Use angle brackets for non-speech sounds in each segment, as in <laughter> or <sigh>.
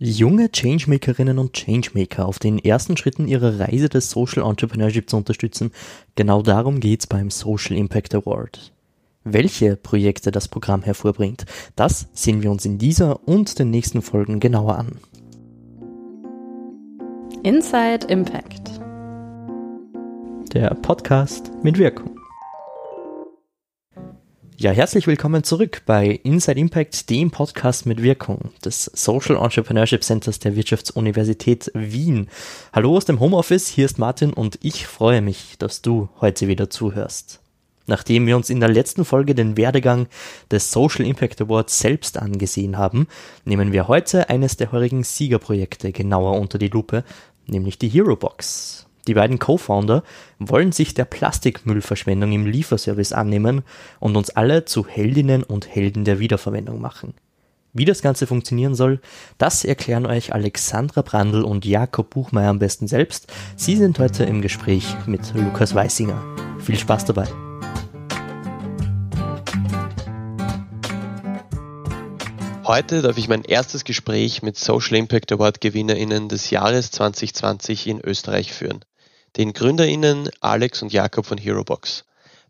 Junge Changemakerinnen und Changemaker auf den ersten Schritten ihrer Reise des Social Entrepreneurship zu unterstützen, genau darum geht's beim Social Impact Award. Welche Projekte das Programm hervorbringt, das sehen wir uns in dieser und den nächsten Folgen genauer an. Inside Impact. Der Podcast mit Wirkung. Ja, herzlich willkommen zurück bei Inside Impact, dem Podcast mit Wirkung des Social Entrepreneurship Centers der Wirtschaftsuniversität Wien. Hallo aus dem Homeoffice, hier ist Martin und ich freue mich, dass du heute wieder zuhörst. Nachdem wir uns in der letzten Folge den Werdegang des Social Impact Awards selbst angesehen haben, nehmen wir heute eines der heurigen Siegerprojekte genauer unter die Lupe, nämlich die Hero Box. Die beiden Co-Founder wollen sich der Plastikmüllverschwendung im Lieferservice annehmen und uns alle zu Heldinnen und Helden der Wiederverwendung machen. Wie das Ganze funktionieren soll, das erklären euch Alexandra Brandl und Jakob Buchmeier am besten selbst. Sie sind heute im Gespräch mit Lukas Weissinger. Viel Spaß dabei! Heute darf ich mein erstes Gespräch mit Social Impact Award GewinnerInnen des Jahres 2020 in Österreich führen den GründerInnen Alex und Jakob von HeroBox.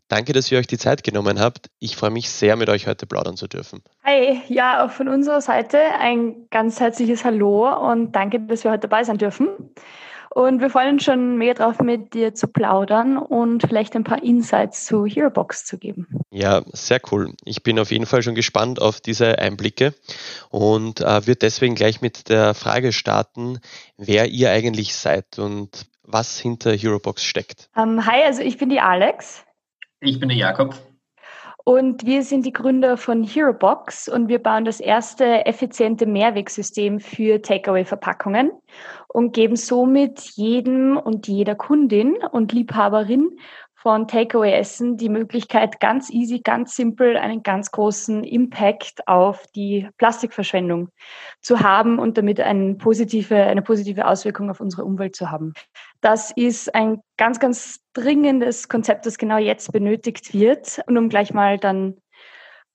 Danke, dass ihr euch die Zeit genommen habt. Ich freue mich sehr, mit euch heute plaudern zu dürfen. Hi, ja, auch von unserer Seite ein ganz herzliches Hallo und danke, dass wir heute dabei sein dürfen. Und wir freuen uns schon mega drauf, mit dir zu plaudern und vielleicht ein paar Insights zu HeroBox zu geben. Ja, sehr cool. Ich bin auf jeden Fall schon gespannt auf diese Einblicke und äh, würde deswegen gleich mit der Frage starten, wer ihr eigentlich seid und was hinter HeroBox steckt. Um, ähm, hi, also ich bin die Alex. Ich bin der Jakob. Und wir sind die Gründer von HeroBox und wir bauen das erste effiziente Mehrwegsystem für Takeaway-Verpackungen und geben somit jedem und jeder Kundin und Liebhaberin von Takeaway-Essen die Möglichkeit, ganz easy, ganz simpel einen ganz großen Impact auf die Plastikverschwendung zu haben und damit eine positive, eine positive Auswirkung auf unsere Umwelt zu haben. Das ist ein ganz, ganz dringendes Konzept, das genau jetzt benötigt wird. Und um gleich mal dann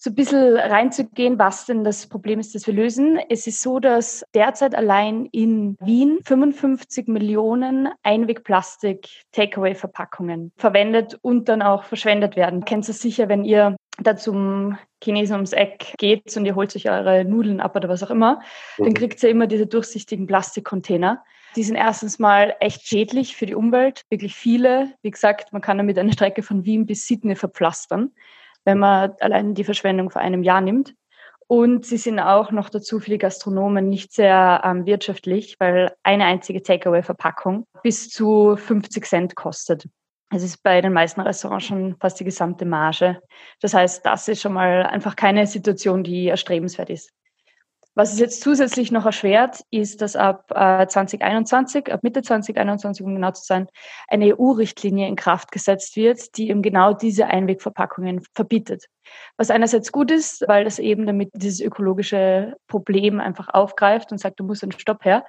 so ein bisschen reinzugehen, was denn das Problem ist, das wir lösen. Es ist so, dass derzeit allein in Wien 55 Millionen Einwegplastik-Takeaway-Verpackungen verwendet und dann auch verschwendet werden. Kennt ihr sicher, wenn ihr da zum Chinesen ums Eck geht und ihr holt euch eure Nudeln ab oder was auch immer, mhm. dann kriegt ihr immer diese durchsichtigen Plastikcontainer. Die sind erstens mal echt schädlich für die Umwelt, wirklich viele. Wie gesagt, man kann damit eine Strecke von Wien bis Sydney verpflastern wenn man allein die Verschwendung vor einem Jahr nimmt. Und sie sind auch noch dazu für die Gastronomen nicht sehr ähm, wirtschaftlich, weil eine einzige Takeaway-Verpackung bis zu 50 Cent kostet. Es ist bei den meisten Restaurants schon fast die gesamte Marge. Das heißt, das ist schon mal einfach keine Situation, die erstrebenswert ist. Was es jetzt zusätzlich noch erschwert, ist, dass ab äh, 2021, ab Mitte 2021, um genau zu sein, eine EU-Richtlinie in Kraft gesetzt wird, die eben genau diese Einwegverpackungen verbietet. Was einerseits gut ist, weil das eben damit dieses ökologische Problem einfach aufgreift und sagt, du musst einen Stopp her.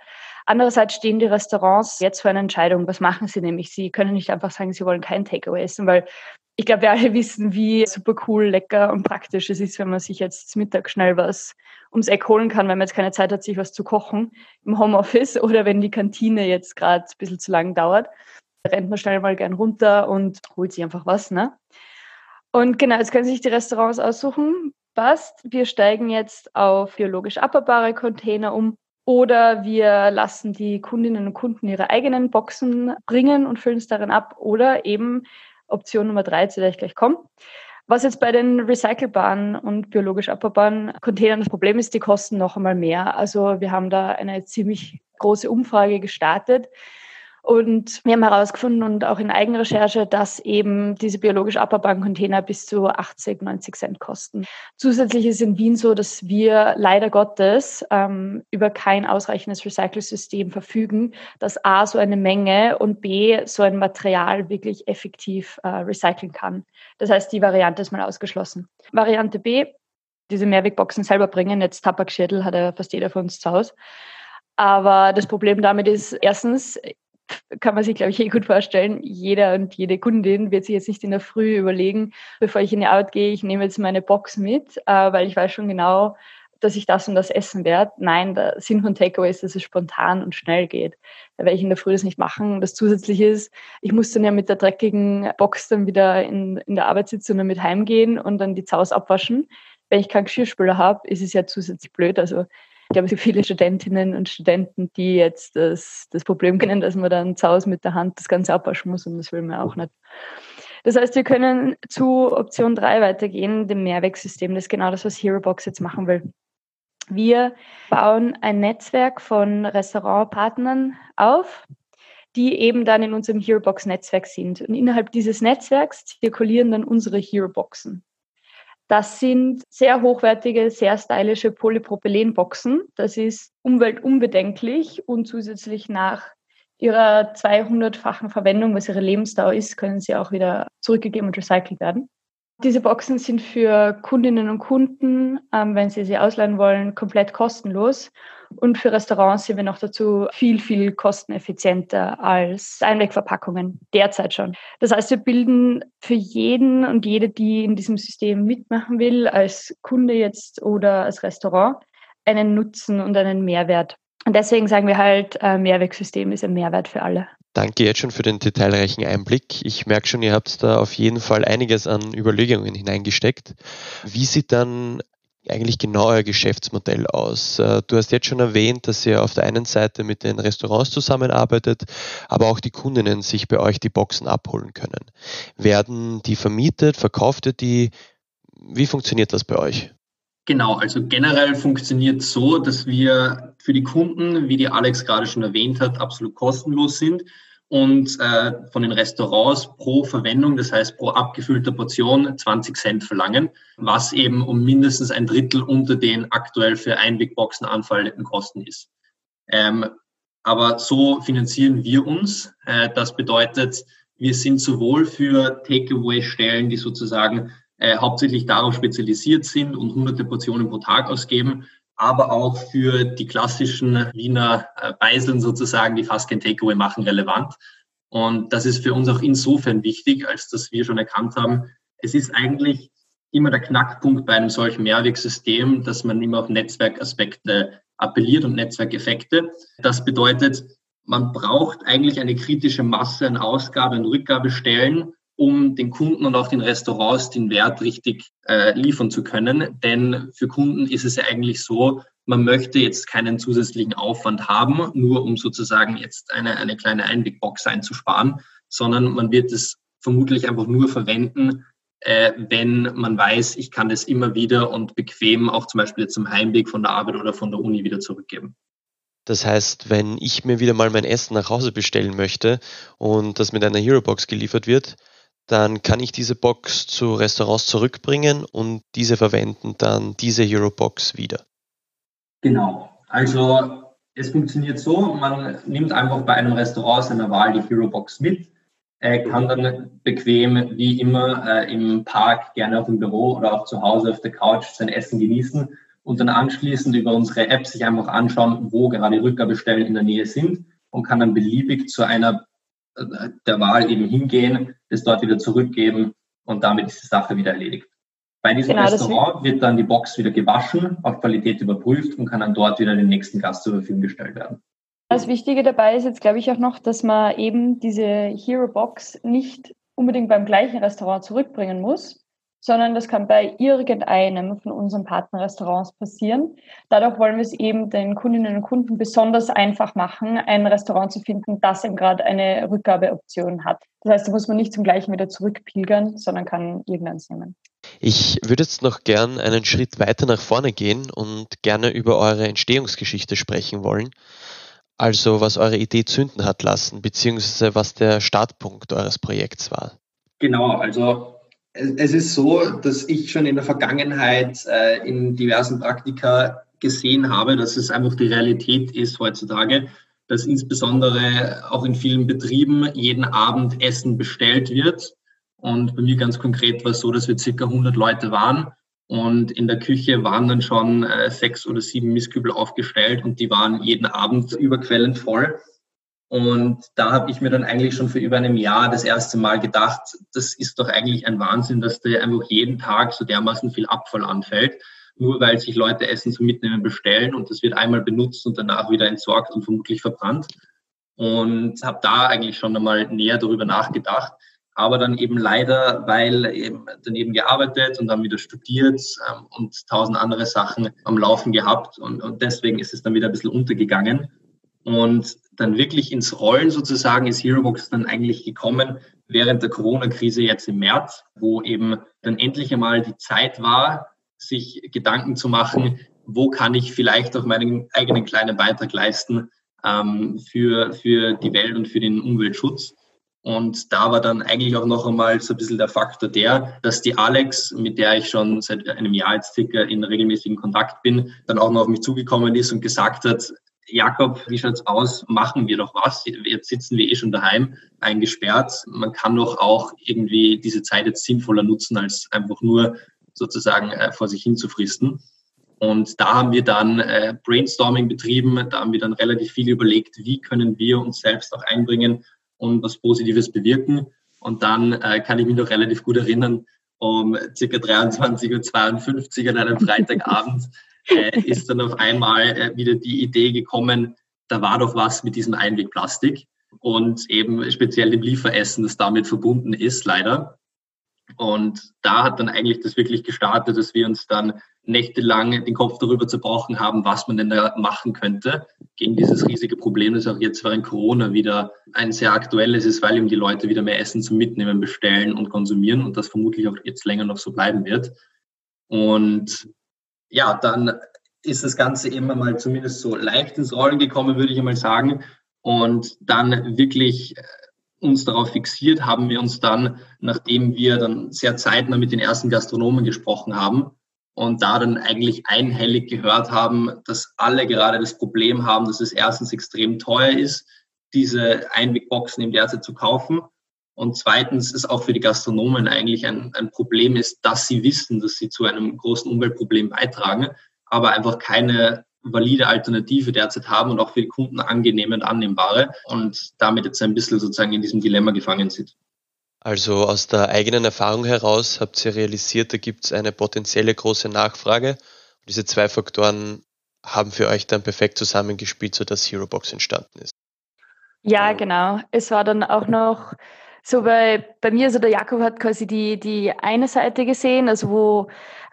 Andererseits stehen die Restaurants jetzt vor einer Entscheidung. Was machen sie nämlich? Sie können nicht einfach sagen, sie wollen kein Takeaway essen, weil ich glaube, wir alle wissen, wie super cool, lecker und praktisch es ist, wenn man sich jetzt zum Mittag schnell was ums Eck holen kann, wenn man jetzt keine Zeit hat, sich was zu kochen im Homeoffice <laughs> oder wenn die Kantine jetzt gerade ein bisschen zu lang dauert. Da rennt man schnell mal gern runter und holt sich einfach was. Ne? Und genau, jetzt können sich die Restaurants aussuchen. Passt, wir steigen jetzt auf biologisch abbaubare Container um oder wir lassen die Kundinnen und Kunden ihre eigenen Boxen bringen und füllen es darin ab oder eben Option Nummer drei, zu der ich gleich komme. Was jetzt bei den recycelbaren und biologisch abbaubaren Containern das Problem ist, die kosten noch einmal mehr. Also wir haben da eine ziemlich große Umfrage gestartet und wir haben herausgefunden und auch in Eigenrecherche, dass eben diese biologisch abbaubaren Container bis zu 80, 90 Cent kosten. Zusätzlich ist in Wien so, dass wir leider Gottes ähm, über kein ausreichendes Recyclesystem verfügen, das A so eine Menge und B so ein Material wirklich effektiv äh, recyceln kann. Das heißt, die Variante ist mal ausgeschlossen. Variante B, diese Mehrwegboxen selber bringen. Jetzt Tabakschädel hat ja fast jeder von uns zu Hause. Aber das Problem damit ist, erstens, kann man sich, glaube ich, eh gut vorstellen, jeder und jede Kundin wird sich jetzt nicht in der Früh überlegen, bevor ich in die Arbeit gehe, ich nehme jetzt meine Box mit, äh, weil ich weiß schon genau, dass ich das und das essen werde. Nein, der Sinn von Takeaway ist, dass es spontan und schnell geht. Da werde ich in der Früh das nicht machen. Das zusätzliche ist, ich muss dann ja mit der dreckigen Box dann wieder in, in der Arbeit sitzen damit heimgehen und dann die Zaus abwaschen. Wenn ich keinen Geschirrspüler habe, ist es ja zusätzlich blöd. Also ich habe so viele Studentinnen und Studenten, die jetzt das, das Problem kennen, dass man dann zu Hause mit der Hand das Ganze abwaschen muss und das will man auch nicht. Das heißt, wir können zu Option 3 weitergehen, dem Mehrwegsystem. Das ist genau das, was HeroBox jetzt machen will. Wir bauen ein Netzwerk von Restaurantpartnern auf, die eben dann in unserem HeroBox-Netzwerk sind. Und innerhalb dieses Netzwerks zirkulieren dann unsere HeroBoxen. Das sind sehr hochwertige, sehr stylische Polypropylenboxen. Das ist umweltunbedenklich und zusätzlich nach ihrer 200-fachen Verwendung, was ihre Lebensdauer ist, können sie auch wieder zurückgegeben und recycelt werden. Diese Boxen sind für Kundinnen und Kunden, ähm, wenn sie sie ausleihen wollen, komplett kostenlos. Und für Restaurants sind wir noch dazu viel, viel kosteneffizienter als Einwegverpackungen, derzeit schon. Das heißt, wir bilden für jeden und jede, die in diesem System mitmachen will, als Kunde jetzt oder als Restaurant, einen Nutzen und einen Mehrwert. Und deswegen sagen wir halt, äh, Mehrwegsystem ist ein Mehrwert für alle. Danke jetzt schon für den detailreichen Einblick. Ich merke schon, ihr habt da auf jeden Fall einiges an Überlegungen hineingesteckt. Wie sieht dann eigentlich genau euer Geschäftsmodell aus? Äh, du hast jetzt schon erwähnt, dass ihr auf der einen Seite mit den Restaurants zusammenarbeitet, aber auch die Kundinnen sich bei euch die Boxen abholen können. Werden die vermietet? Verkauft ihr die? Wie funktioniert das bei euch? Genau, also generell funktioniert so, dass wir für die Kunden, wie die Alex gerade schon erwähnt hat, absolut kostenlos sind und äh, von den Restaurants pro Verwendung, das heißt pro abgefüllter Portion 20 Cent verlangen, was eben um mindestens ein Drittel unter den aktuell für Einwegboxen anfallenden Kosten ist. Ähm, aber so finanzieren wir uns. Äh, das bedeutet, wir sind sowohl für Takeaway-Stellen, die sozusagen äh, hauptsächlich darauf spezialisiert sind und hunderte Portionen pro Tag ausgeben, aber auch für die klassischen Wiener äh, Beiseln sozusagen, die fast kein Takeaway machen, relevant. Und das ist für uns auch insofern wichtig, als dass wir schon erkannt haben, es ist eigentlich immer der Knackpunkt bei einem solchen Mehrwegsystem, dass man immer auf Netzwerkaspekte appelliert und Netzwerkeffekte. Das bedeutet, man braucht eigentlich eine kritische Masse an Ausgabe- und Rückgabestellen, um den Kunden und auch den Restaurants den Wert richtig äh, liefern zu können. Denn für Kunden ist es ja eigentlich so, man möchte jetzt keinen zusätzlichen Aufwand haben, nur um sozusagen jetzt eine, eine kleine Einwegbox einzusparen, sondern man wird es vermutlich einfach nur verwenden, äh, wenn man weiß, ich kann das immer wieder und bequem auch zum Beispiel jetzt zum Heimweg von der Arbeit oder von der Uni wieder zurückgeben. Das heißt, wenn ich mir wieder mal mein Essen nach Hause bestellen möchte und das mit einer Hero-Box geliefert wird, dann kann ich diese Box zu Restaurants zurückbringen und diese verwenden dann diese Hero Box wieder. Genau. Also es funktioniert so, man nimmt einfach bei einem Restaurant seiner Wahl die Hero Box mit, äh, kann dann bequem wie immer äh, im Park, gerne auch im Büro oder auch zu Hause auf der Couch sein Essen genießen und dann anschließend über unsere App sich einfach anschauen, wo gerade Rückgabestellen in der Nähe sind und kann dann beliebig zu einer der Wahl eben hingehen, das dort wieder zurückgeben und damit ist die Sache wieder erledigt. Bei diesem genau, Restaurant wird dann die Box wieder gewaschen, auf Qualität überprüft und kann dann dort wieder dem nächsten Gast zur Verfügung gestellt werden. Das Wichtige dabei ist jetzt, glaube ich, auch noch, dass man eben diese Hero Box nicht unbedingt beim gleichen Restaurant zurückbringen muss, sondern das kann bei irgendeinem von unseren Partnerrestaurants passieren. Dadurch wollen wir es eben den Kundinnen und Kunden besonders einfach machen, ein Restaurant zu finden, das eben gerade eine Rückgabeoption hat. Das heißt, da muss man nicht zum gleichen wieder zurückpilgern, sondern kann irgendeins nehmen. Ich würde jetzt noch gern einen Schritt weiter nach vorne gehen und gerne über eure Entstehungsgeschichte sprechen wollen. Also was eure Idee zünden hat lassen, beziehungsweise was der Startpunkt eures Projekts war. Genau, also es ist so, dass ich schon in der Vergangenheit äh, in diversen Praktika gesehen habe, dass es einfach die Realität ist heutzutage, dass insbesondere auch in vielen Betrieben jeden Abend Essen bestellt wird. Und bei mir ganz konkret war es so, dass wir circa 100 Leute waren und in der Küche waren dann schon äh, sechs oder sieben Mistkübel aufgestellt und die waren jeden Abend überquellend voll. Und da habe ich mir dann eigentlich schon für über einem Jahr das erste Mal gedacht, das ist doch eigentlich ein Wahnsinn, dass da einfach jeden Tag so dermaßen viel Abfall anfällt. nur weil sich Leute Essen zum Mitnehmen bestellen und das wird einmal benutzt und danach wieder entsorgt und vermutlich verbrannt. Und habe da eigentlich schon einmal näher darüber nachgedacht. Aber dann eben leider, weil eben daneben gearbeitet und dann wieder studiert ähm, und tausend andere Sachen am Laufen gehabt. Und, und deswegen ist es dann wieder ein bisschen untergegangen. Und dann wirklich ins Rollen sozusagen ist HeroBox dann eigentlich gekommen während der Corona-Krise jetzt im März, wo eben dann endlich einmal die Zeit war, sich Gedanken zu machen, wo kann ich vielleicht auch meinen eigenen kleinen Beitrag leisten ähm, für, für die Welt und für den Umweltschutz. Und da war dann eigentlich auch noch einmal so ein bisschen der Faktor der, dass die Alex, mit der ich schon seit einem Jahr jetzt circa in regelmäßigen Kontakt bin, dann auch noch auf mich zugekommen ist und gesagt hat, Jakob, wie schaut's aus? Machen wir doch was. Jetzt sitzen wir eh schon daheim, eingesperrt. Man kann doch auch irgendwie diese Zeit jetzt sinnvoller nutzen, als einfach nur sozusagen äh, vor sich hin zu fristen. Und da haben wir dann äh, Brainstorming betrieben. Da haben wir dann relativ viel überlegt, wie können wir uns selbst auch einbringen und was Positives bewirken. Und dann äh, kann ich mich noch relativ gut erinnern, um circa 23.52 Uhr an einem <laughs> Freitagabend äh, ist dann auf einmal äh, wieder die Idee gekommen, da war doch was mit diesem Einwegplastik und eben speziell dem Lieferessen, das damit verbunden ist, leider. Und da hat dann eigentlich das wirklich gestartet, dass wir uns dann nächtelang den Kopf darüber zerbrochen haben, was man denn da machen könnte gegen dieses riesige Problem, das auch jetzt während Corona wieder ein sehr aktuelles ist, weil eben die Leute wieder mehr Essen zum Mitnehmen bestellen und konsumieren und das vermutlich auch jetzt länger noch so bleiben wird. Und ja, dann ist das Ganze immer mal zumindest so leicht ins Rollen gekommen, würde ich einmal sagen. Und dann wirklich uns darauf fixiert, haben wir uns dann, nachdem wir dann sehr zeitnah mit den ersten Gastronomen gesprochen haben und da dann eigentlich einhellig gehört haben, dass alle gerade das Problem haben, dass es erstens extrem teuer ist, diese Einwegboxen im derzeit zu kaufen. Und zweitens ist auch für die Gastronomen eigentlich ein, ein Problem ist, dass sie wissen, dass sie zu einem großen Umweltproblem beitragen, aber einfach keine valide Alternative derzeit haben und auch für die Kunden angenehm und annehmbare und damit jetzt ein bisschen sozusagen in diesem Dilemma gefangen sind. Also aus der eigenen Erfahrung heraus habt ihr realisiert, da gibt es eine potenzielle große Nachfrage. Und diese zwei Faktoren haben für euch dann perfekt zusammengespielt, sodass HeroBox entstanden ist. Ja, genau. Es war dann auch noch so bei, bei mir, also der Jakob hat quasi die, die eine Seite gesehen, also wo,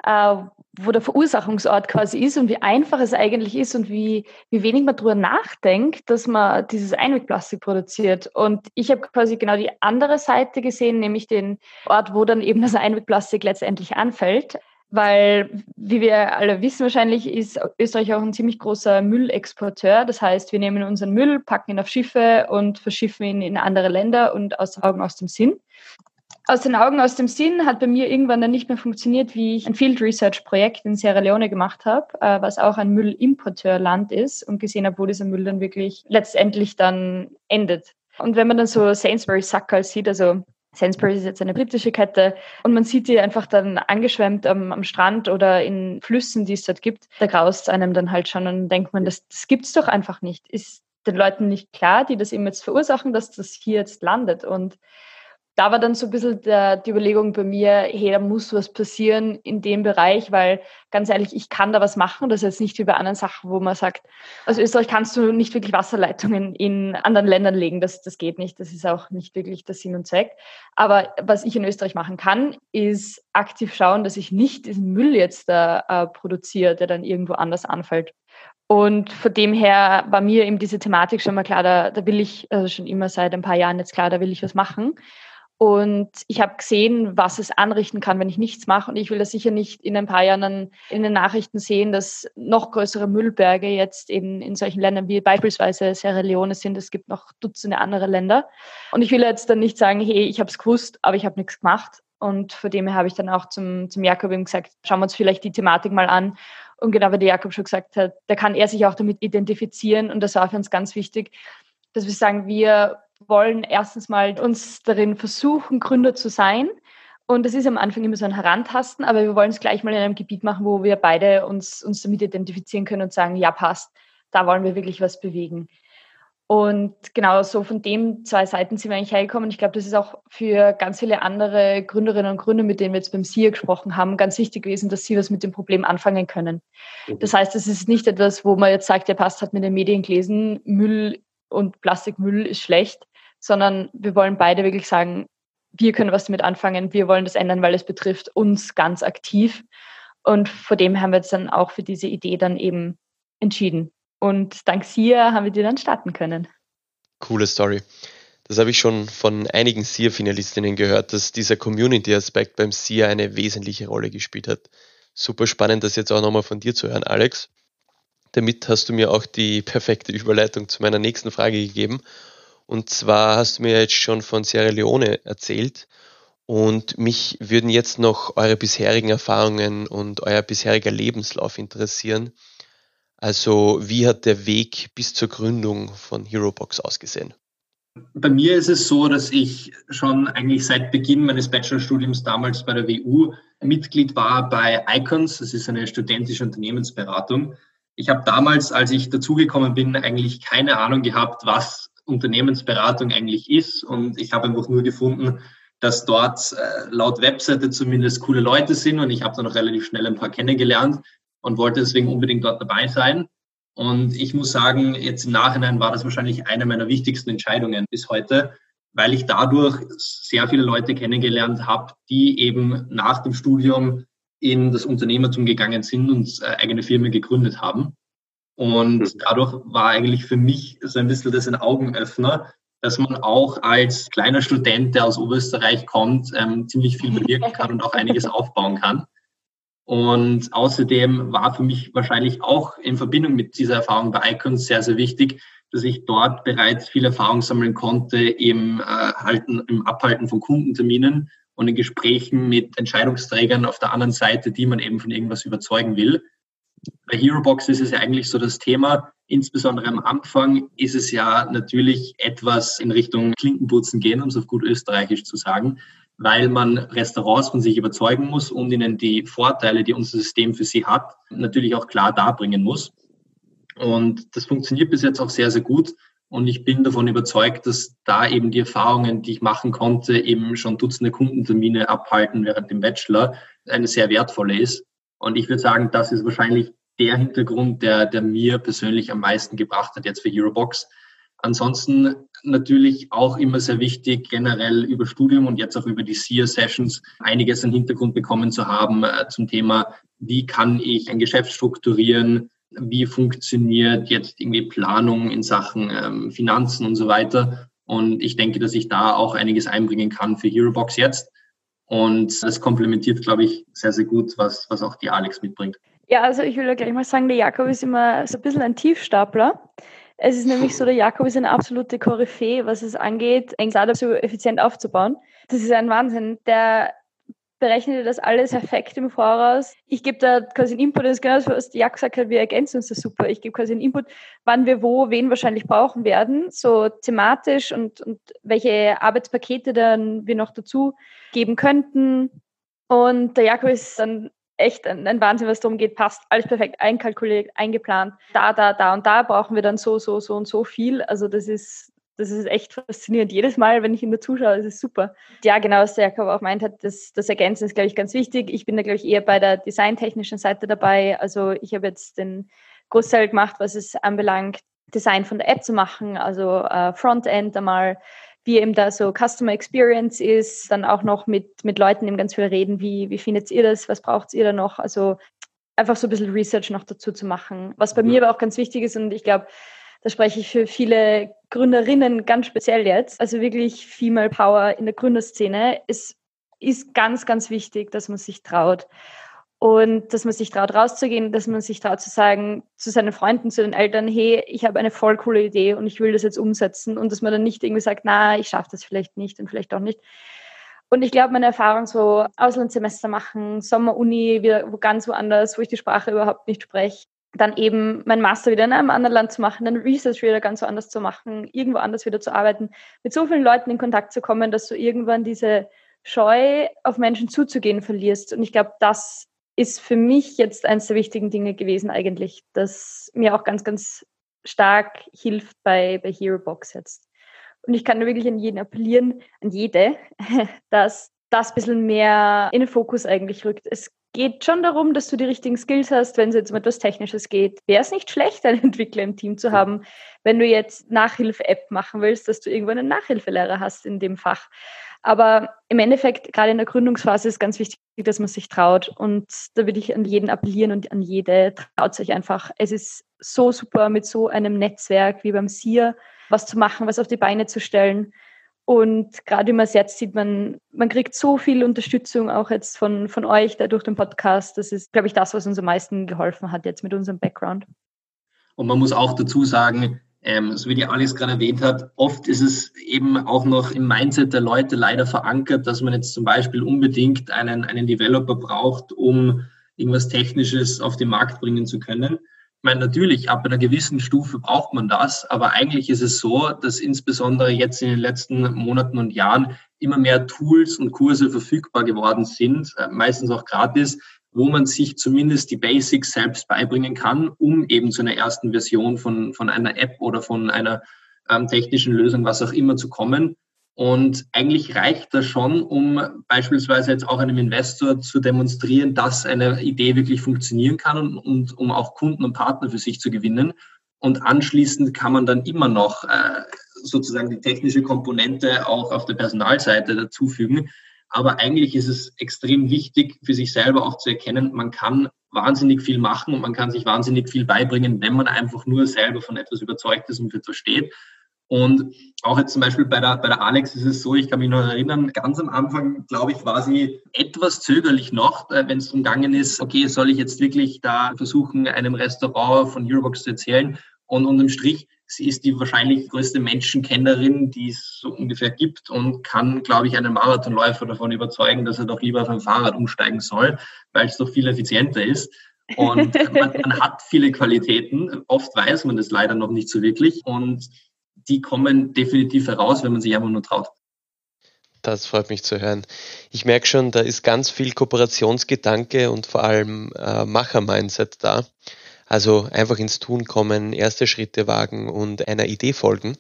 äh, wo der Verursachungsort quasi ist und wie einfach es eigentlich ist und wie, wie wenig man darüber nachdenkt, dass man dieses Einwegplastik produziert. Und ich habe quasi genau die andere Seite gesehen, nämlich den Ort, wo dann eben das Einwegplastik letztendlich anfällt. Weil, wie wir alle wissen wahrscheinlich, ist Österreich auch ein ziemlich großer Müllexporteur. Das heißt, wir nehmen unseren Müll, packen ihn auf Schiffe und verschiffen ihn in andere Länder und aus den Augen, aus dem Sinn aus den Augen, aus dem Sinn hat bei mir irgendwann dann nicht mehr funktioniert, wie ich ein Field Research Projekt in Sierra Leone gemacht habe, äh, was auch ein Müllimporteurland ist und gesehen habe, wo dieser Müll dann wirklich letztendlich dann endet. Und wenn man dann so Sainsbury Sackerl sieht, also Sainsbury ist jetzt eine britische Kette und man sieht die einfach dann angeschwemmt am, am Strand oder in Flüssen, die es dort gibt, da graust einem dann halt schon und denkt man, das, das gibt's doch einfach nicht. Ist den Leuten nicht klar, die das eben jetzt verursachen, dass das hier jetzt landet und da war dann so ein bisschen der, die Überlegung bei mir, hey, da muss was passieren in dem Bereich, weil ganz ehrlich, ich kann da was machen. Das ist jetzt nicht wie bei anderen Sachen, wo man sagt, aus Österreich kannst du nicht wirklich Wasserleitungen in anderen Ländern legen. Das, das geht nicht. Das ist auch nicht wirklich der Sinn und Zweck. Aber was ich in Österreich machen kann, ist aktiv schauen, dass ich nicht diesen Müll jetzt da äh, produziere, der dann irgendwo anders anfällt. Und von dem her war mir eben diese Thematik schon mal klar, da, da will ich, also schon immer seit ein paar Jahren jetzt klar, da will ich was machen. Und ich habe gesehen, was es anrichten kann, wenn ich nichts mache. Und ich will das sicher nicht in ein paar Jahren in den Nachrichten sehen, dass noch größere Müllberge jetzt in, in solchen Ländern wie beispielsweise Sierra Leone sind. Es gibt noch Dutzende andere Länder. Und ich will jetzt dann nicht sagen, hey, ich habe es gewusst, aber ich habe nichts gemacht. Und von dem her habe ich dann auch zum, zum Jakob eben gesagt, schauen wir uns vielleicht die Thematik mal an. Und genau wie der Jakob schon gesagt hat, da kann er sich auch damit identifizieren. Und das war für uns ganz wichtig, dass wir sagen, wir wollen erstens mal uns darin versuchen, Gründer zu sein. Und das ist am Anfang immer so ein Herantasten, aber wir wollen es gleich mal in einem Gebiet machen, wo wir beide uns, uns damit identifizieren können und sagen, ja, passt, da wollen wir wirklich was bewegen. Und genau so von dem zwei Seiten sind wir eigentlich hergekommen. Ich glaube, das ist auch für ganz viele andere Gründerinnen und Gründer, mit denen wir jetzt beim SIA gesprochen haben, ganz wichtig gewesen, dass sie was mit dem Problem anfangen können. Mhm. Das heißt, es ist nicht etwas, wo man jetzt sagt, ja passt, hat mit den Medien gelesen, Müll und Plastikmüll ist schlecht, sondern wir wollen beide wirklich sagen, wir können was damit anfangen, wir wollen das ändern, weil es betrifft uns ganz aktiv. Und vor dem haben wir jetzt dann auch für diese Idee dann eben entschieden. Und dank SIA haben wir die dann starten können. Coole Story. Das habe ich schon von einigen SIA-Finalistinnen gehört, dass dieser Community-Aspekt beim SIA eine wesentliche Rolle gespielt hat. Super spannend, das jetzt auch nochmal von dir zu hören, Alex. Damit hast du mir auch die perfekte Überleitung zu meiner nächsten Frage gegeben. Und zwar hast du mir jetzt schon von Sierra Leone erzählt. Und mich würden jetzt noch eure bisherigen Erfahrungen und euer bisheriger Lebenslauf interessieren. Also wie hat der Weg bis zur Gründung von HeroBox ausgesehen? Bei mir ist es so, dass ich schon eigentlich seit Beginn meines Bachelorstudiums damals bei der WU Mitglied war bei Icons. Das ist eine studentische Unternehmensberatung. Ich habe damals, als ich dazugekommen bin, eigentlich keine Ahnung gehabt, was Unternehmensberatung eigentlich ist. Und ich habe einfach nur gefunden, dass dort äh, laut Webseite zumindest coole Leute sind. Und ich habe dann auch relativ schnell ein paar kennengelernt und wollte deswegen unbedingt dort dabei sein. Und ich muss sagen, jetzt im Nachhinein war das wahrscheinlich eine meiner wichtigsten Entscheidungen bis heute, weil ich dadurch sehr viele Leute kennengelernt habe, die eben nach dem Studium in das Unternehmertum gegangen sind und äh, eigene Firmen gegründet haben. Und dadurch war eigentlich für mich so ein bisschen das ein Augenöffner, dass man auch als kleiner Student, der aus Oberösterreich kommt, ähm, ziemlich viel bewirken kann und auch einiges <laughs> aufbauen kann. Und außerdem war für mich wahrscheinlich auch in Verbindung mit dieser Erfahrung bei Icons sehr, sehr wichtig, dass ich dort bereits viel Erfahrung sammeln konnte im, äh, Halten, im Abhalten von Kundenterminen und in Gesprächen mit Entscheidungsträgern auf der anderen Seite, die man eben von irgendwas überzeugen will. Bei HeroBox ist es ja eigentlich so das Thema, insbesondere am Anfang ist es ja natürlich etwas in Richtung Klinkenputzen gehen, um es auf gut österreichisch zu sagen weil man Restaurants von sich überzeugen muss und ihnen die Vorteile, die unser System für sie hat, natürlich auch klar darbringen muss. Und das funktioniert bis jetzt auch sehr, sehr gut. Und ich bin davon überzeugt, dass da eben die Erfahrungen, die ich machen konnte, eben schon Dutzende Kundentermine abhalten während dem Bachelor, eine sehr wertvolle ist. Und ich würde sagen, das ist wahrscheinlich der Hintergrund, der, der mir persönlich am meisten gebracht hat jetzt für HeroBox. Ansonsten natürlich auch immer sehr wichtig, generell über Studium und jetzt auch über die SEER-Sessions einiges an Hintergrund bekommen zu haben äh, zum Thema, wie kann ich ein Geschäft strukturieren, wie funktioniert jetzt irgendwie Planung in Sachen ähm, Finanzen und so weiter. Und ich denke, dass ich da auch einiges einbringen kann für HeroBox jetzt. Und das komplementiert, glaube ich, sehr, sehr gut, was, was auch die Alex mitbringt. Ja, also ich will ja gleich mal sagen, der Jakob ist immer so ein bisschen ein Tiefstapler. Es ist nämlich so, der Jakob ist eine absolute Koryphäe, was es angeht, ein Startup so effizient aufzubauen. Das ist ein Wahnsinn. Der berechnet das alles perfekt im Voraus. Ich gebe da quasi einen Input, das ist genau das, was Jakob gesagt hat, wir ergänzen uns das super. Ich gebe quasi einen Input, wann wir wo, wen wahrscheinlich brauchen werden, so thematisch und, und welche Arbeitspakete dann wir noch dazu geben könnten. Und der Jakob ist dann echt ein, ein Wahnsinn, was darum geht, passt alles perfekt einkalkuliert, eingeplant. Da, da, da und da brauchen wir dann so, so, so und so viel. Also das ist, das ist echt faszinierend. Jedes Mal, wenn ich ihm da zuschaue, das ist super. Ja, genau, was der Jakob auch meint hat, das, das Ergänzen ist, glaube ich, ganz wichtig. Ich bin da, glaube ich, eher bei der designtechnischen Seite dabei. Also ich habe jetzt den Großteil gemacht, was es anbelangt, Design von der App zu machen, also äh, Frontend einmal wie eben da so Customer Experience ist, dann auch noch mit, mit Leuten eben ganz viel reden, wie, wie findet ihr das, was braucht ihr da noch? Also einfach so ein bisschen Research noch dazu zu machen. Was bei mir aber auch ganz wichtig ist und ich glaube, da spreche ich für viele Gründerinnen ganz speziell jetzt, also wirklich Female Power in der Gründerszene. Es ist ganz, ganz wichtig, dass man sich traut. Und dass man sich traut, rauszugehen, dass man sich traut zu sagen zu seinen Freunden, zu den Eltern, hey, ich habe eine voll coole Idee und ich will das jetzt umsetzen. Und dass man dann nicht irgendwie sagt, na, ich schaffe das vielleicht nicht und vielleicht auch nicht. Und ich glaube, meine Erfahrung so Auslandssemester machen, Sommeruni, wieder wo ganz woanders, wo ich die Sprache überhaupt nicht spreche, dann eben mein Master wieder in einem anderen Land zu machen, dann Research wieder ganz woanders zu machen, irgendwo anders wieder zu arbeiten, mit so vielen Leuten in Kontakt zu kommen, dass du irgendwann diese Scheu auf Menschen zuzugehen verlierst. Und ich glaube, das ist für mich jetzt eines der wichtigen Dinge gewesen eigentlich, dass mir auch ganz, ganz stark hilft bei, bei Hero Box jetzt. Und ich kann nur wirklich an jeden appellieren, an jede, <laughs> dass das ein bisschen mehr in den Fokus eigentlich rückt. Es geht schon darum, dass du die richtigen Skills hast, wenn es jetzt um etwas Technisches geht. Wäre es nicht schlecht, <laughs> einen Entwickler im Team zu haben, wenn du jetzt Nachhilfe-App machen willst, dass du irgendwo einen Nachhilfelehrer hast in dem Fach. Aber im Endeffekt, gerade in der Gründungsphase, ist ganz wichtig, dass man sich traut. Und da würde ich an jeden appellieren und an jede, traut sich einfach. Es ist so super, mit so einem Netzwerk wie beim SIR was zu machen, was auf die Beine zu stellen. Und gerade wie man es jetzt sieht, man, man kriegt so viel Unterstützung auch jetzt von, von euch da durch den Podcast. Das ist, glaube ich, das, was uns am meisten geholfen hat jetzt mit unserem Background. Und man muss auch dazu sagen, ähm, so wie die Alice gerade erwähnt hat, oft ist es eben auch noch im Mindset der Leute leider verankert, dass man jetzt zum Beispiel unbedingt einen, einen Developer braucht, um irgendwas Technisches auf den Markt bringen zu können. Ich meine, natürlich, ab einer gewissen Stufe braucht man das, aber eigentlich ist es so, dass insbesondere jetzt in den letzten Monaten und Jahren immer mehr Tools und Kurse verfügbar geworden sind, äh, meistens auch gratis, wo man sich zumindest die Basics selbst beibringen kann, um eben zu einer ersten Version von, von einer App oder von einer ähm, technischen Lösung, was auch immer, zu kommen. Und eigentlich reicht das schon, um beispielsweise jetzt auch einem Investor zu demonstrieren, dass eine Idee wirklich funktionieren kann und, und um auch Kunden und Partner für sich zu gewinnen. Und anschließend kann man dann immer noch äh, sozusagen die technische Komponente auch auf der Personalseite dazufügen. Aber eigentlich ist es extrem wichtig für sich selber auch zu erkennen, man kann wahnsinnig viel machen und man kann sich wahnsinnig viel beibringen, wenn man einfach nur selber von etwas überzeugt ist und für etwas steht. Und auch jetzt zum Beispiel bei der, bei der Alex ist es so, ich kann mich noch erinnern, ganz am Anfang, glaube ich, war sie etwas zögerlich noch, äh, wenn es darum gegangen ist, okay, soll ich jetzt wirklich da versuchen, einem Restaurant von Eurobox zu erzählen? Und unterm Strich, sie ist die wahrscheinlich größte Menschenkennerin, die es so ungefähr gibt und kann, glaube ich, einen Marathonläufer davon überzeugen, dass er doch lieber auf ein Fahrrad umsteigen soll, weil es doch viel effizienter ist. Und <laughs> man, man hat viele Qualitäten. Oft weiß man das leider noch nicht so wirklich. Und die kommen definitiv heraus, wenn man sich einfach nur traut. Das freut mich zu hören. Ich merke schon, da ist ganz viel Kooperationsgedanke und vor allem äh, Macher-Mindset da. Also einfach ins Tun kommen, erste Schritte wagen und einer Idee folgen.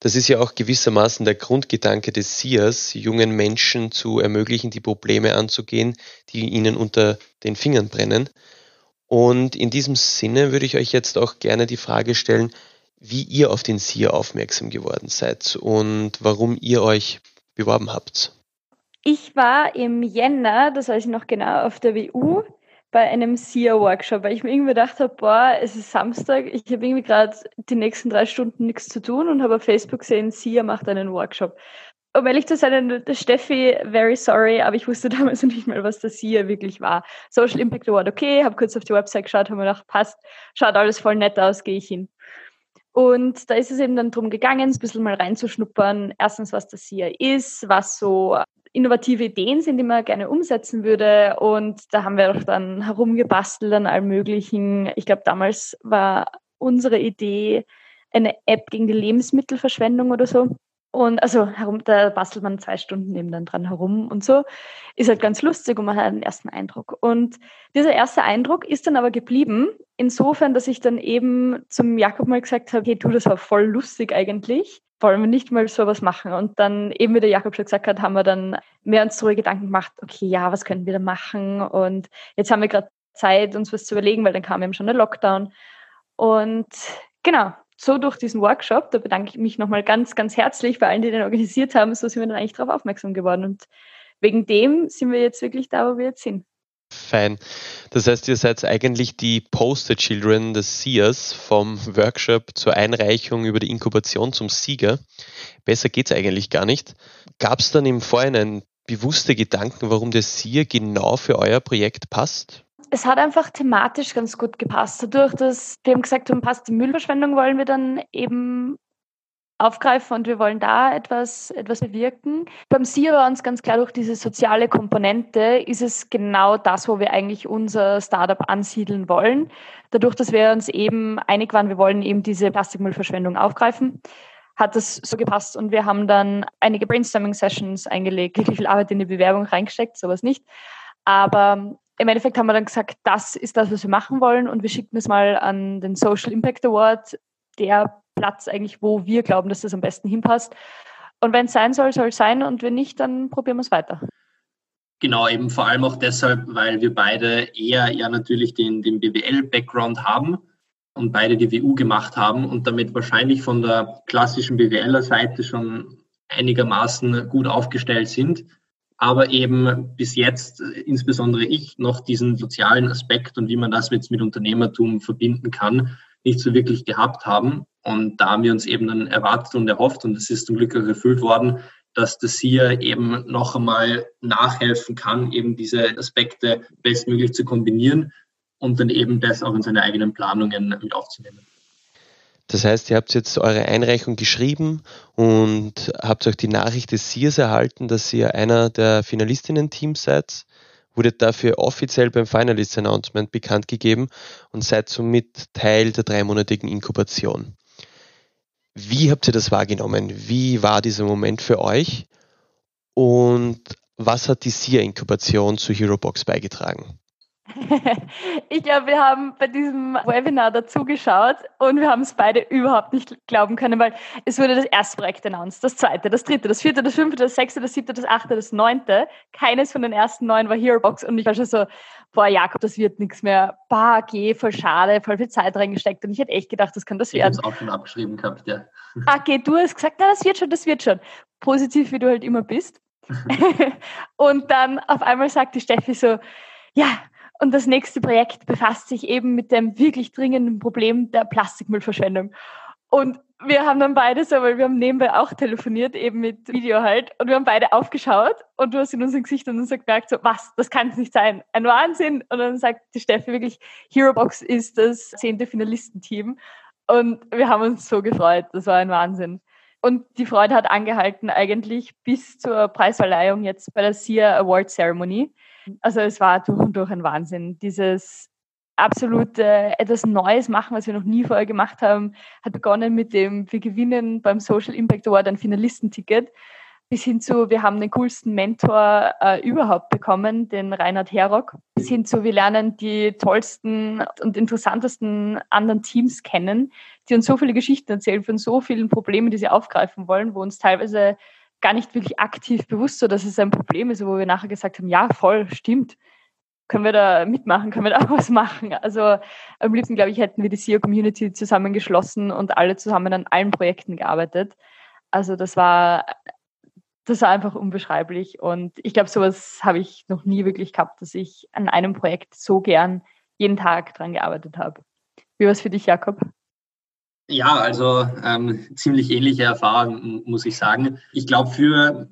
Das ist ja auch gewissermaßen der Grundgedanke des SIAS, jungen Menschen zu ermöglichen, die Probleme anzugehen, die ihnen unter den Fingern brennen. Und in diesem Sinne würde ich euch jetzt auch gerne die Frage stellen, wie ihr auf den SIA aufmerksam geworden seid und warum ihr euch beworben habt. Ich war im Jänner, das weiß ich noch genau, auf der WU bei einem SIA-Workshop, weil ich mir irgendwie gedacht habe, boah, es ist Samstag, ich habe irgendwie gerade die nächsten drei Stunden nichts zu tun und habe auf Facebook gesehen, SIA macht einen Workshop. Um ehrlich zu sein, Steffi, very sorry, aber ich wusste <laughs> damals noch nicht mal, was das SIA wirklich war. Social Impact Award, okay, habe kurz auf die Website geschaut, habe mir gedacht, passt, schaut alles voll nett aus, gehe ich hin. Und da ist es eben dann darum gegangen, ein bisschen mal reinzuschnuppern. Erstens, was das hier ist, was so innovative Ideen sind, die man gerne umsetzen würde. Und da haben wir auch dann herumgebastelt an allem Möglichen. Ich glaube, damals war unsere Idee eine App gegen die Lebensmittelverschwendung oder so. Und also herum, da bastelt man zwei Stunden eben dann dran herum und so. Ist halt ganz lustig und man hat einen ersten Eindruck. Und dieser erste Eindruck ist dann aber geblieben, insofern, dass ich dann eben zum Jakob mal gesagt habe, hey du, das war voll lustig eigentlich. Wollen wir nicht mal sowas machen? Und dann, eben wie der Jakob schon gesagt hat, haben wir dann mehr uns so Gedanken gemacht, okay, ja, was können wir da machen? Und jetzt haben wir gerade Zeit, uns was zu überlegen, weil dann kam eben schon der Lockdown. Und genau, so durch diesen Workshop, da bedanke ich mich nochmal ganz, ganz herzlich bei allen, die den organisiert haben, so sind wir dann eigentlich darauf aufmerksam geworden. Und wegen dem sind wir jetzt wirklich da, wo wir jetzt sind. Fein. Das heißt, ihr seid eigentlich die Poster Children des SIAs vom Workshop zur Einreichung über die Inkubation zum Sieger. Besser geht es eigentlich gar nicht. Gab es dann im Vorhinein bewusste Gedanken, warum der SIA genau für euer Projekt passt? Es hat einfach thematisch ganz gut gepasst. Dadurch, dass wir haben gesagt haben, passt die Müllverschwendung, wollen wir dann eben aufgreifen und wir wollen da etwas, etwas bewirken. Beim SIA war uns ganz klar, durch diese soziale Komponente ist es genau das, wo wir eigentlich unser Startup ansiedeln wollen. Dadurch, dass wir uns eben einig waren, wir wollen eben diese Plastikmüllverschwendung aufgreifen, hat das so gepasst und wir haben dann einige Brainstorming-Sessions eingelegt, wirklich viel Arbeit in die Bewerbung reingesteckt, sowas nicht. Aber im Endeffekt haben wir dann gesagt, das ist das, was wir machen wollen und wir schicken es mal an den Social Impact Award. der Platz eigentlich, wo wir glauben, dass das am besten hinpasst. Und wenn es sein soll, soll es sein. Und wenn nicht, dann probieren wir es weiter. Genau, eben vor allem auch deshalb, weil wir beide eher ja natürlich den, den BWL-Background haben und beide die WU gemacht haben und damit wahrscheinlich von der klassischen BWLer-Seite schon einigermaßen gut aufgestellt sind, aber eben bis jetzt, insbesondere ich, noch diesen sozialen Aspekt und wie man das jetzt mit Unternehmertum verbinden kann, nicht so wirklich gehabt haben. Und da haben wir uns eben dann erwartet und erhofft, und es ist zum Glück auch erfüllt worden, dass das hier eben noch einmal nachhelfen kann, eben diese Aspekte bestmöglich zu kombinieren und dann eben das auch in seine eigenen Planungen mit aufzunehmen. Das heißt, ihr habt jetzt eure Einreichung geschrieben und habt auch die Nachricht des SIRS erhalten, dass ihr einer der Finalistinnen-Teams seid. Wurdet dafür offiziell beim Finalist Announcement bekannt gegeben und seid somit Teil der dreimonatigen Inkubation. Wie habt ihr das wahrgenommen? Wie war dieser Moment für euch? Und was hat die SIA-Inkubation zu HeroBox beigetragen? Ich glaube, wir haben bei diesem Webinar dazugeschaut und wir haben es beide überhaupt nicht glauben können, weil es wurde das erste Projekt announced, das zweite, das dritte, das vierte, das fünfte, das sechste, das siebte, das achte, das neunte. Keines von den ersten neun war Herobox und ich war schon so, boah, Jakob, das wird nichts mehr. Bah, geh, voll schade, voll viel Zeit reingesteckt und ich hätte echt gedacht, das kann das werden. Ich habe es auch schon abgeschrieben gehabt, ja. Ah, geh, du hast gesagt, na, das wird schon, das wird schon. Positiv, wie du halt immer bist. <laughs> <laughs> und dann auf einmal sagt die Steffi so, ja, und das nächste Projekt befasst sich eben mit dem wirklich dringenden Problem der Plastikmüllverschwendung. Und wir haben dann beide so, weil wir haben nebenbei auch telefoniert, eben mit Video halt, und wir haben beide aufgeschaut und du hast in unserem Gesicht und uns gemerkt, so, was, das kann es nicht sein. Ein Wahnsinn. Und dann sagt die Steffi wirklich, Herobox ist das zehnte Finalistenteam. Und wir haben uns so gefreut. Das war ein Wahnsinn. Und die Freude hat angehalten eigentlich bis zur Preisverleihung jetzt bei der SIA Award Ceremony. Also es war durch und durch ein Wahnsinn. Dieses absolute etwas Neues machen, was wir noch nie vorher gemacht haben, hat begonnen mit dem, wir gewinnen beim Social Impact Award ein Finalistenticket, bis hin zu, wir haben den coolsten Mentor äh, überhaupt bekommen, den Reinhard Herock, bis hin zu, wir lernen die tollsten und interessantesten anderen Teams kennen, die uns so viele Geschichten erzählen von so vielen Problemen, die sie aufgreifen wollen, wo uns teilweise gar nicht wirklich aktiv bewusst, so dass es ein Problem ist, wo wir nachher gesagt haben, ja, voll, stimmt. Können wir da mitmachen? Können wir da <laughs> was machen? Also am liebsten, glaube ich, hätten wir die SEO-Community zusammengeschlossen und alle zusammen an allen Projekten gearbeitet. Also das war, das war einfach unbeschreiblich. Und ich glaube, sowas habe ich noch nie wirklich gehabt, dass ich an einem Projekt so gern jeden Tag dran gearbeitet habe. Wie war es für dich, Jakob? Ja, also ähm, ziemlich ähnliche Erfahrung, muss ich sagen. Ich glaube, für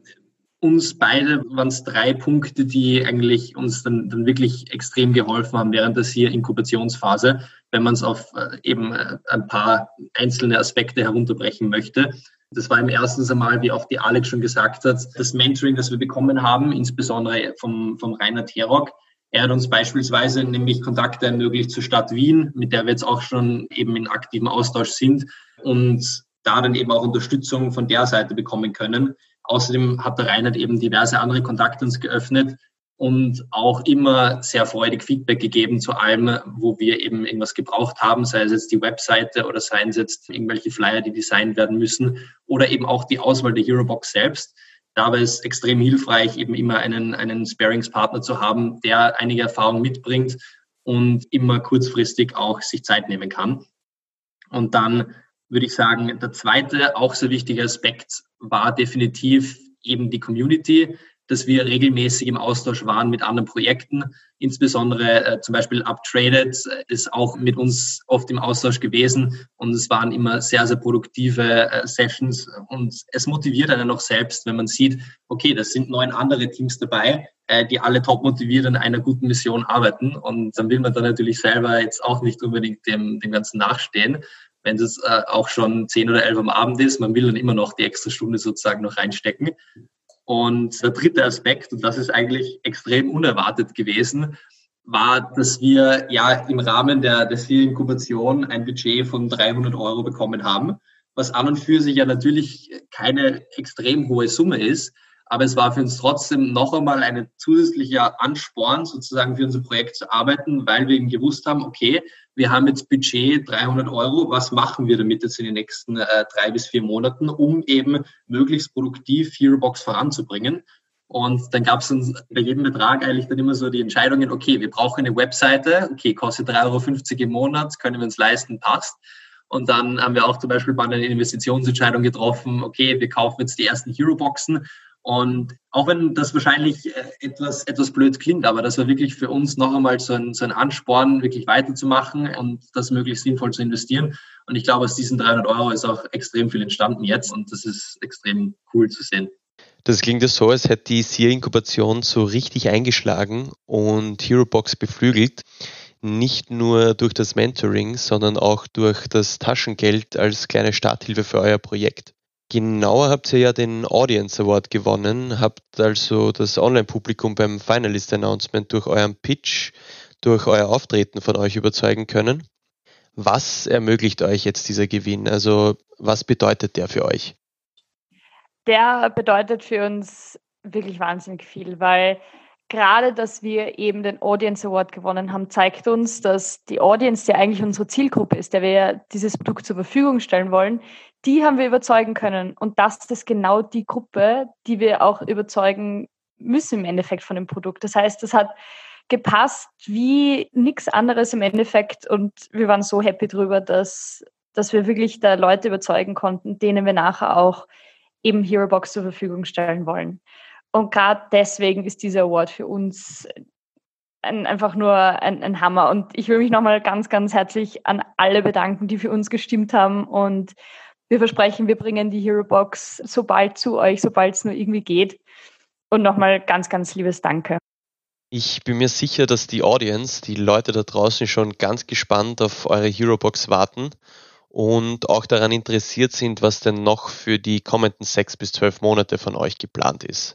uns beide waren es drei Punkte, die eigentlich uns dann, dann wirklich extrem geholfen haben während der hier Inkubationsphase, wenn man es auf äh, eben äh, ein paar einzelne Aspekte herunterbrechen möchte. Das war im ersten Mal, wie auch die Alex schon gesagt hat, das Mentoring, das wir bekommen haben, insbesondere vom, vom Rainer Terok, er hat uns beispielsweise nämlich Kontakte ermöglicht zur Stadt Wien, mit der wir jetzt auch schon eben in aktivem Austausch sind und da dann eben auch Unterstützung von der Seite bekommen können. Außerdem hat der Reinhard eben diverse andere Kontakte uns geöffnet und auch immer sehr freudig Feedback gegeben zu allem, wo wir eben irgendwas gebraucht haben, sei es jetzt die Webseite oder seien es jetzt irgendwelche Flyer, die designt werden müssen oder eben auch die Auswahl der Herobox selbst. Dabei ist extrem hilfreich, eben immer einen, einen Sparingspartner zu haben, der einige Erfahrung mitbringt und immer kurzfristig auch sich Zeit nehmen kann. Und dann würde ich sagen, der zweite, auch so wichtige Aspekt war definitiv eben die Community dass wir regelmäßig im Austausch waren mit anderen Projekten. Insbesondere äh, zum Beispiel Uptraded ist auch mit uns oft im Austausch gewesen und es waren immer sehr, sehr produktive äh, Sessions und es motiviert einen auch selbst, wenn man sieht, okay, das sind neun andere Teams dabei, äh, die alle top motiviert an einer guten Mission arbeiten und dann will man dann natürlich selber jetzt auch nicht unbedingt dem, dem Ganzen nachstehen wenn es äh, auch schon zehn oder elf am Abend ist, man will dann immer noch die extra Stunde sozusagen noch reinstecken. Und der dritte Aspekt, und das ist eigentlich extrem unerwartet gewesen, war, dass wir ja im Rahmen der, der Inkubation ein Budget von 300 Euro bekommen haben, was an und für sich ja natürlich keine extrem hohe Summe ist. Aber es war für uns trotzdem noch einmal ein zusätzlicher Ansporn, sozusagen für unser Projekt zu arbeiten, weil wir eben gewusst haben, okay, wir haben jetzt Budget 300 Euro, was machen wir damit jetzt in den nächsten äh, drei bis vier Monaten, um eben möglichst produktiv Herobox voranzubringen. Und dann gab es bei jedem Betrag eigentlich dann immer so die Entscheidungen, okay, wir brauchen eine Webseite, okay, kostet 3,50 Euro im Monat, können wir uns leisten, passt. Und dann haben wir auch zum Beispiel bei einer Investitionsentscheidung getroffen, okay, wir kaufen jetzt die ersten Hero-Boxen. Und auch wenn das wahrscheinlich äh, etwas, etwas blöd klingt, aber das war wirklich für uns noch einmal so ein, so ein Ansporn, wirklich weiterzumachen und das möglichst sinnvoll zu investieren. Und ich glaube, aus diesen 300 Euro ist auch extrem viel entstanden jetzt und das ist extrem cool zu sehen. Das klingt ja so, als hätte die SIA-Inkubation so richtig eingeschlagen und HeroBox beflügelt nicht nur durch das Mentoring, sondern auch durch das Taschengeld als kleine Starthilfe für euer Projekt. Genauer habt ihr ja den Audience Award gewonnen, habt also das Online-Publikum beim Finalist Announcement durch euren Pitch, durch euer Auftreten von euch überzeugen können. Was ermöglicht euch jetzt dieser Gewinn? Also was bedeutet der für euch? Der bedeutet für uns wirklich wahnsinnig viel, weil gerade, dass wir eben den Audience Award gewonnen haben, zeigt uns, dass die Audience, die eigentlich unsere Zielgruppe ist, der wir dieses Produkt zur Verfügung stellen wollen, die haben wir überzeugen können. Und das ist genau die Gruppe, die wir auch überzeugen müssen im Endeffekt von dem Produkt. Das heißt, das hat gepasst wie nichts anderes im Endeffekt. Und wir waren so happy drüber, dass, dass wir wirklich da Leute überzeugen konnten, denen wir nachher auch eben HeroBox zur Verfügung stellen wollen. Und gerade deswegen ist dieser Award für uns ein, einfach nur ein, ein, Hammer. Und ich will mich nochmal ganz, ganz herzlich an alle bedanken, die für uns gestimmt haben. Und wir versprechen, wir bringen die Hero Box so bald zu euch, sobald es nur irgendwie geht. Und nochmal ganz, ganz liebes Danke. Ich bin mir sicher, dass die Audience, die Leute da draußen schon ganz gespannt auf eure Hero Box warten und auch daran interessiert sind, was denn noch für die kommenden sechs bis zwölf Monate von euch geplant ist.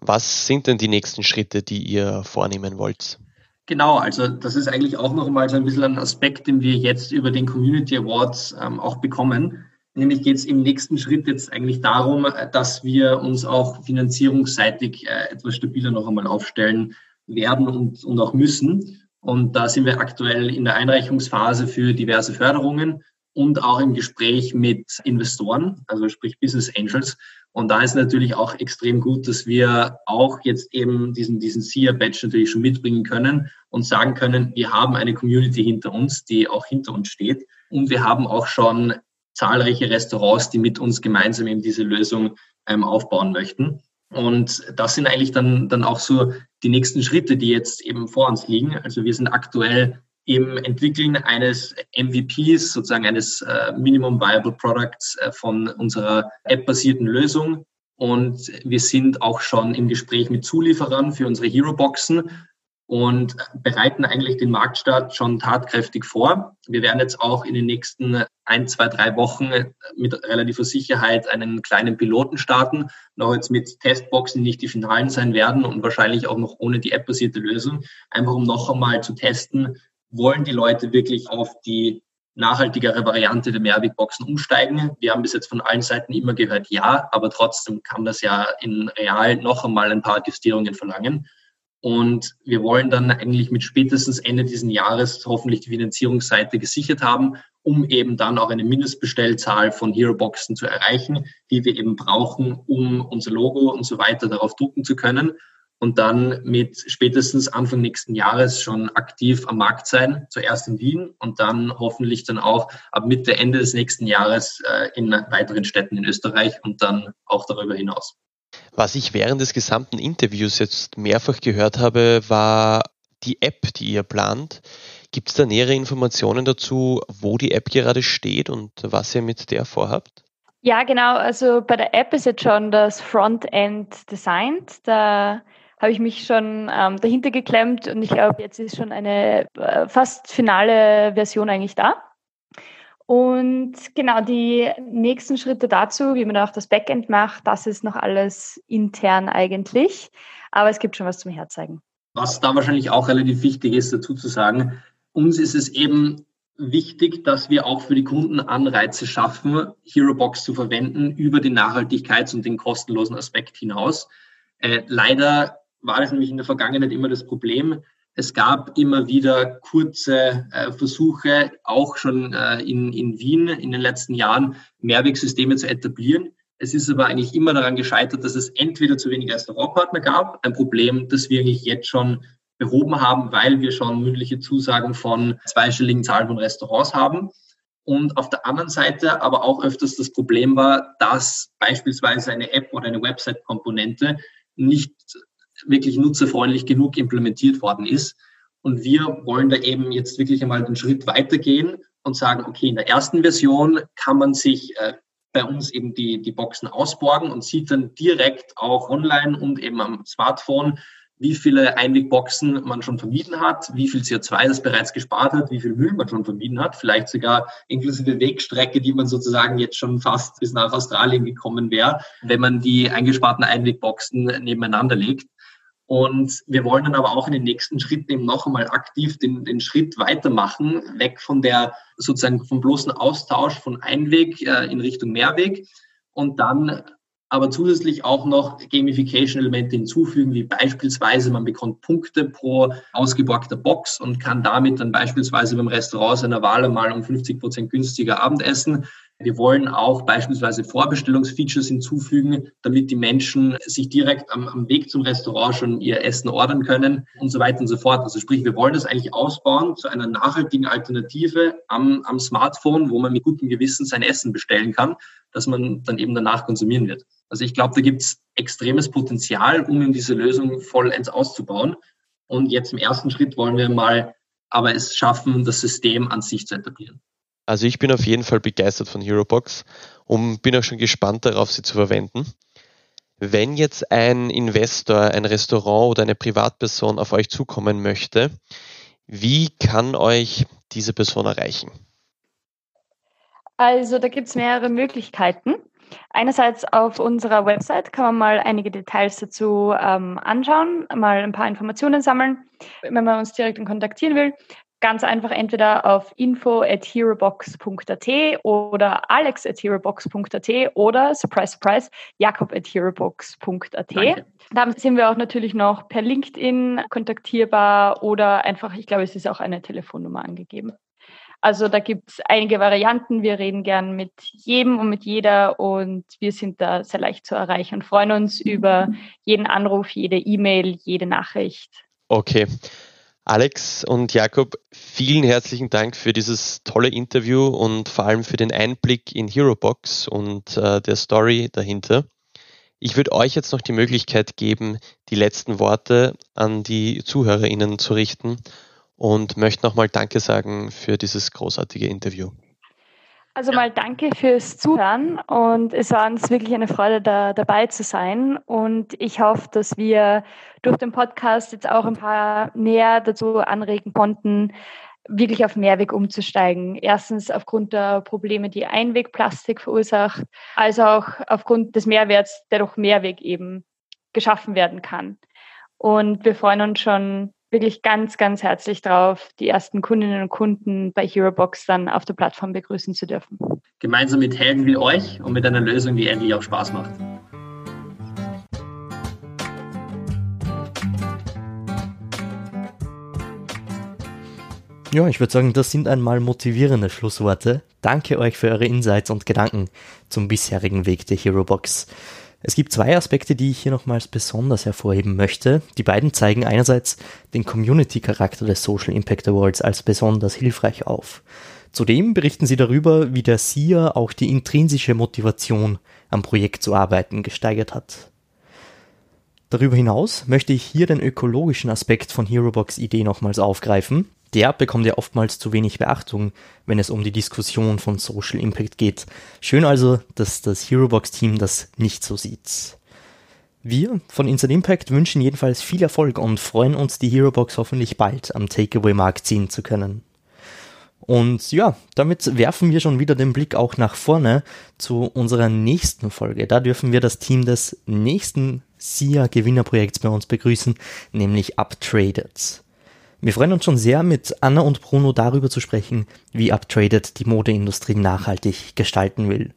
Was sind denn die nächsten Schritte, die ihr vornehmen wollt? Genau, also das ist eigentlich auch noch mal so ein bisschen ein Aspekt, den wir jetzt über den Community Awards ähm, auch bekommen. Nämlich geht es im nächsten Schritt jetzt eigentlich darum, dass wir uns auch finanzierungsseitig äh, etwas stabiler noch einmal aufstellen werden und, und auch müssen. Und da sind wir aktuell in der Einreichungsphase für diverse Förderungen und auch im Gespräch mit Investoren, also sprich Business Angels. Und da ist natürlich auch extrem gut, dass wir auch jetzt eben diesen, diesen SIA-Badge natürlich schon mitbringen können und sagen können, wir haben eine Community hinter uns, die auch hinter uns steht. Und wir haben auch schon zahlreiche Restaurants, die mit uns gemeinsam eben diese Lösung ähm, aufbauen möchten. Und das sind eigentlich dann, dann auch so die nächsten Schritte, die jetzt eben vor uns liegen. Also wir sind aktuell im Entwickeln eines MVPs, sozusagen eines äh, Minimum Viable Products äh, von unserer App-basierten Lösung. Und wir sind auch schon im Gespräch mit Zulieferern für unsere Hero-Boxen und bereiten eigentlich den Marktstart schon tatkräftig vor. Wir werden jetzt auch in den nächsten ein, zwei, drei Wochen mit relativer Sicherheit einen kleinen Piloten starten, noch jetzt mit Testboxen, die nicht die finalen sein werden und wahrscheinlich auch noch ohne die App-basierte Lösung, einfach um noch einmal zu testen, wollen die Leute wirklich auf die nachhaltigere Variante der Mehrwegboxen umsteigen. Wir haben bis jetzt von allen Seiten immer gehört, ja, aber trotzdem kann das ja in real noch einmal ein paar Justierungen verlangen. Und wir wollen dann eigentlich mit spätestens Ende diesen Jahres hoffentlich die Finanzierungsseite gesichert haben, um eben dann auch eine Mindestbestellzahl von Hero-Boxen zu erreichen, die wir eben brauchen, um unser Logo und so weiter darauf drucken zu können und dann mit spätestens Anfang nächsten Jahres schon aktiv am Markt sein, zuerst in Wien und dann hoffentlich dann auch ab Mitte, Ende des nächsten Jahres äh, in weiteren Städten in Österreich und dann auch darüber hinaus. Was ich während des gesamten Interviews jetzt mehrfach gehört habe, war die App, die ihr plant. Gibt es da nähere Informationen dazu, wo die App gerade steht und was ihr mit der vorhabt? Ja, genau. Also bei der App ist jetzt schon das Frontend designt. Da habe ich mich schon ähm, dahinter geklemmt und ich glaube, jetzt ist schon eine äh, fast finale Version eigentlich da. Und genau die nächsten Schritte dazu, wie man auch das Backend macht, das ist noch alles intern eigentlich. Aber es gibt schon was zum Herzeigen. Was da wahrscheinlich auch relativ wichtig ist, dazu zu sagen, uns ist es eben wichtig, dass wir auch für die Kunden Anreize schaffen, HeroBox zu verwenden über den Nachhaltigkeits- und den kostenlosen Aspekt hinaus. Äh, leider war das nämlich in der Vergangenheit immer das Problem. Es gab immer wieder kurze äh, Versuche, auch schon äh, in, in Wien in den letzten Jahren Mehrwegsysteme zu etablieren. Es ist aber eigentlich immer daran gescheitert, dass es entweder zu wenig Restaurantpartner gab, ein Problem, das wir eigentlich jetzt schon behoben haben, weil wir schon mündliche Zusagen von zweistelligen Zahlen von Restaurants haben. Und auf der anderen Seite aber auch öfters das Problem war, dass beispielsweise eine App oder eine Website-Komponente nicht wirklich nutzerfreundlich genug implementiert worden ist. Und wir wollen da eben jetzt wirklich einmal den Schritt weitergehen und sagen, okay, in der ersten Version kann man sich äh, bei uns eben die, die Boxen ausborgen und sieht dann direkt auch online und eben am Smartphone, wie viele Einwegboxen man schon vermieden hat, wie viel CO2 das bereits gespart hat, wie viel Müll man schon vermieden hat, vielleicht sogar inklusive Wegstrecke, die man sozusagen jetzt schon fast bis nach Australien gekommen wäre, wenn man die eingesparten Einwegboxen nebeneinander legt. Und wir wollen dann aber auch in den nächsten Schritten eben noch einmal aktiv den, den Schritt weitermachen, weg von der sozusagen vom bloßen Austausch von Einweg äh, in Richtung Mehrweg und dann aber zusätzlich auch noch Gamification-Elemente hinzufügen, wie beispielsweise man bekommt Punkte pro ausgeborgter Box und kann damit dann beispielsweise beim Restaurant seiner Wahl einmal um 50 Prozent günstiger Abendessen. Wir wollen auch beispielsweise Vorbestellungsfeatures hinzufügen, damit die Menschen sich direkt am, am, Weg zum Restaurant schon ihr Essen ordern können und so weiter und so fort. Also sprich, wir wollen das eigentlich ausbauen zu einer nachhaltigen Alternative am, am Smartphone, wo man mit gutem Gewissen sein Essen bestellen kann, dass man dann eben danach konsumieren wird. Also ich glaube, da gibt es extremes Potenzial, um diese Lösung vollends auszubauen. Und jetzt im ersten Schritt wollen wir mal aber es schaffen, das System an sich zu etablieren. Also ich bin auf jeden Fall begeistert von HeroBox und bin auch schon gespannt darauf, sie zu verwenden. Wenn jetzt ein Investor, ein Restaurant oder eine Privatperson auf euch zukommen möchte, wie kann euch diese Person erreichen? Also da gibt es mehrere Möglichkeiten. Einerseits auf unserer Website kann man mal einige Details dazu ähm, anschauen, mal ein paar Informationen sammeln, wenn man uns direkt kontaktieren will. Ganz einfach entweder auf info at herobox.at oder alex at herobox.at oder, surprise, surprise, jakob at herobox.at. Da sind wir auch natürlich noch per LinkedIn kontaktierbar oder einfach, ich glaube, es ist auch eine Telefonnummer angegeben. Also da gibt es einige Varianten. Wir reden gern mit jedem und mit jeder und wir sind da sehr leicht zu erreichen und freuen uns über jeden Anruf, jede E-Mail, jede Nachricht. Okay. Alex und Jakob, vielen herzlichen Dank für dieses tolle Interview und vor allem für den Einblick in HeroBox und äh, der Story dahinter. Ich würde euch jetzt noch die Möglichkeit geben, die letzten Worte an die ZuhörerInnen zu richten und möchte nochmal Danke sagen für dieses großartige Interview. Also mal danke fürs Zuhören und es war uns wirklich eine Freude, da dabei zu sein. Und ich hoffe, dass wir durch den Podcast jetzt auch ein paar näher dazu anregen konnten, wirklich auf Mehrweg umzusteigen. Erstens aufgrund der Probleme, die Einwegplastik verursacht, als auch aufgrund des Mehrwerts, der durch Mehrweg eben geschaffen werden kann. Und wir freuen uns schon wirklich ganz, ganz herzlich drauf, die ersten Kundinnen und Kunden bei HeroBox dann auf der Plattform begrüßen zu dürfen. Gemeinsam mit Helden wie euch und mit einer Lösung, die endlich auch Spaß macht. Ja, ich würde sagen, das sind einmal motivierende Schlussworte. Danke euch für eure Insights und Gedanken zum bisherigen Weg der HeroBox. Es gibt zwei Aspekte, die ich hier nochmals besonders hervorheben möchte. Die beiden zeigen einerseits den Community-Charakter des Social Impact Awards als besonders hilfreich auf. Zudem berichten sie darüber, wie der SIA auch die intrinsische Motivation am Projekt zu arbeiten gesteigert hat. Darüber hinaus möchte ich hier den ökologischen Aspekt von HeroBox Idee nochmals aufgreifen, der bekommt ja oftmals zu wenig Beachtung, wenn es um die Diskussion von Social Impact geht. Schön also, dass das HeroBox-Team das nicht so sieht. Wir von Inside Impact wünschen jedenfalls viel Erfolg und freuen uns, die HeroBox hoffentlich bald am Takeaway-Markt ziehen zu können. Und ja, damit werfen wir schon wieder den Blick auch nach vorne zu unserer nächsten Folge. Da dürfen wir das Team des nächsten SIA-Gewinnerprojekts bei uns begrüßen, nämlich Uptraded. Wir freuen uns schon sehr, mit Anna und Bruno darüber zu sprechen, wie Uptraded die Modeindustrie nachhaltig gestalten will.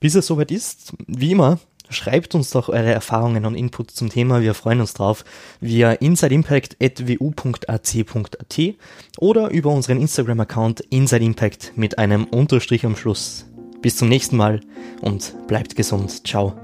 Bis es soweit ist, wie immer, schreibt uns doch eure Erfahrungen und Inputs zum Thema. Wir freuen uns drauf via insideimpact.wu.ac.at oder über unseren Instagram-Account insideimpact mit einem Unterstrich am Schluss. Bis zum nächsten Mal und bleibt gesund. Ciao.